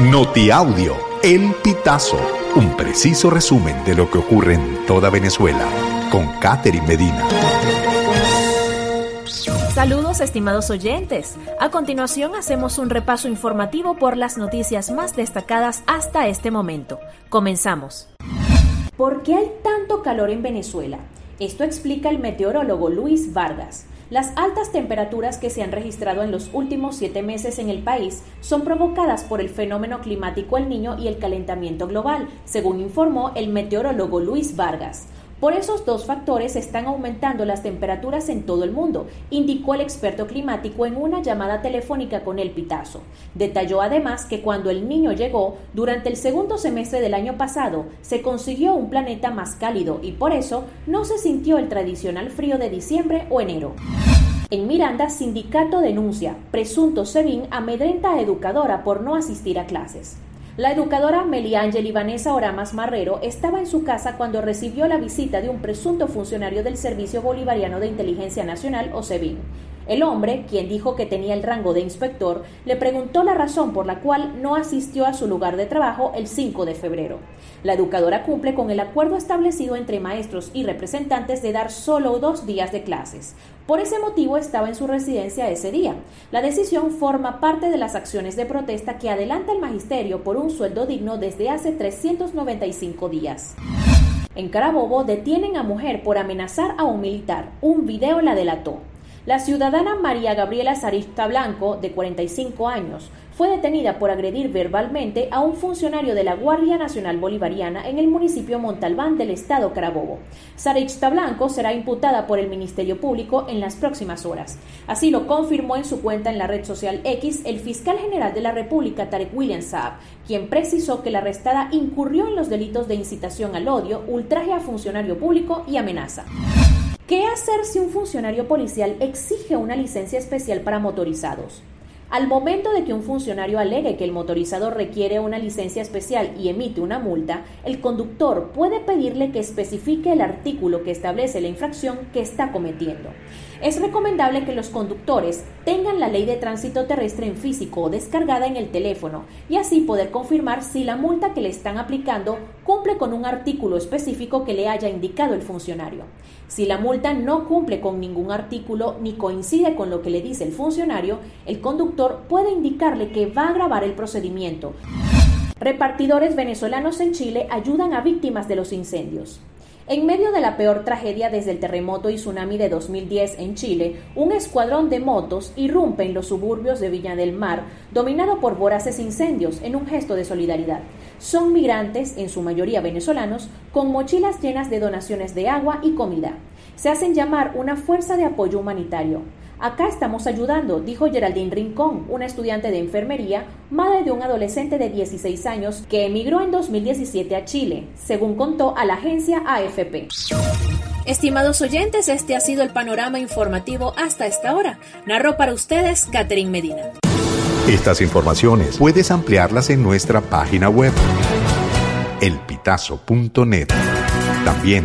Notiaudio, El Pitazo, un preciso resumen de lo que ocurre en toda Venezuela, con Catherine Medina. Saludos estimados oyentes. A continuación hacemos un repaso informativo por las noticias más destacadas hasta este momento. Comenzamos. ¿Por qué hay tanto calor en Venezuela? Esto explica el meteorólogo Luis Vargas. Las altas temperaturas que se han registrado en los últimos siete meses en el país son provocadas por el fenómeno climático El Niño y el calentamiento global, según informó el meteorólogo Luis Vargas. Por esos dos factores están aumentando las temperaturas en todo el mundo, indicó el experto climático en una llamada telefónica con el Pitazo. Detalló además que cuando el niño llegó, durante el segundo semestre del año pasado, se consiguió un planeta más cálido y por eso no se sintió el tradicional frío de diciembre o enero. En Miranda, sindicato denuncia, presunto SEBIN amedrenta a educadora por no asistir a clases. La educadora Meliángel Ivanesa Oramas Marrero estaba en su casa cuando recibió la visita de un presunto funcionario del Servicio Bolivariano de Inteligencia Nacional, o SEBIN. El hombre, quien dijo que tenía el rango de inspector, le preguntó la razón por la cual no asistió a su lugar de trabajo el 5 de febrero. La educadora cumple con el acuerdo establecido entre maestros y representantes de dar solo dos días de clases. Por ese motivo estaba en su residencia ese día. La decisión forma parte de las acciones de protesta que adelanta el magisterio por un sueldo digno desde hace 395 días. En Carabobo detienen a mujer por amenazar a un militar. Un video la delató. La ciudadana María Gabriela Sarista Blanco, de 45 años, fue detenida por agredir verbalmente a un funcionario de la Guardia Nacional Bolivariana en el municipio Montalbán del estado Carabobo. Sarista Blanco será imputada por el Ministerio Público en las próximas horas. Así lo confirmó en su cuenta en la red social X el fiscal general de la República, Tarek William Saab, quien precisó que la arrestada incurrió en los delitos de incitación al odio, ultraje a funcionario público y amenaza. ¿Qué hacer si un funcionario policial exige una licencia especial para motorizados? Al momento de que un funcionario alegue que el motorizado requiere una licencia especial y emite una multa, el conductor puede pedirle que especifique el artículo que establece la infracción que está cometiendo. Es recomendable que los conductores tengan la ley de tránsito terrestre en físico o descargada en el teléfono y así poder confirmar si la multa que le están aplicando cumple con un artículo específico que le haya indicado el funcionario. Si la multa no cumple con ningún artículo ni coincide con lo que le dice el funcionario, el conductor puede indicarle que va a grabar el procedimiento. Repartidores venezolanos en Chile ayudan a víctimas de los incendios. En medio de la peor tragedia desde el terremoto y tsunami de 2010 en Chile, un escuadrón de motos irrumpe en los suburbios de Viña del Mar, dominado por voraces incendios, en un gesto de solidaridad. Son migrantes, en su mayoría venezolanos, con mochilas llenas de donaciones de agua y comida. Se hacen llamar una fuerza de apoyo humanitario. Acá estamos ayudando, dijo Geraldine Rincón, una estudiante de enfermería, madre de un adolescente de 16 años que emigró en 2017 a Chile, según contó a la agencia AFP. Estimados oyentes, este ha sido el panorama informativo hasta esta hora. Narró para ustedes Catherine Medina. Estas informaciones puedes ampliarlas en nuestra página web elpitazo.net. También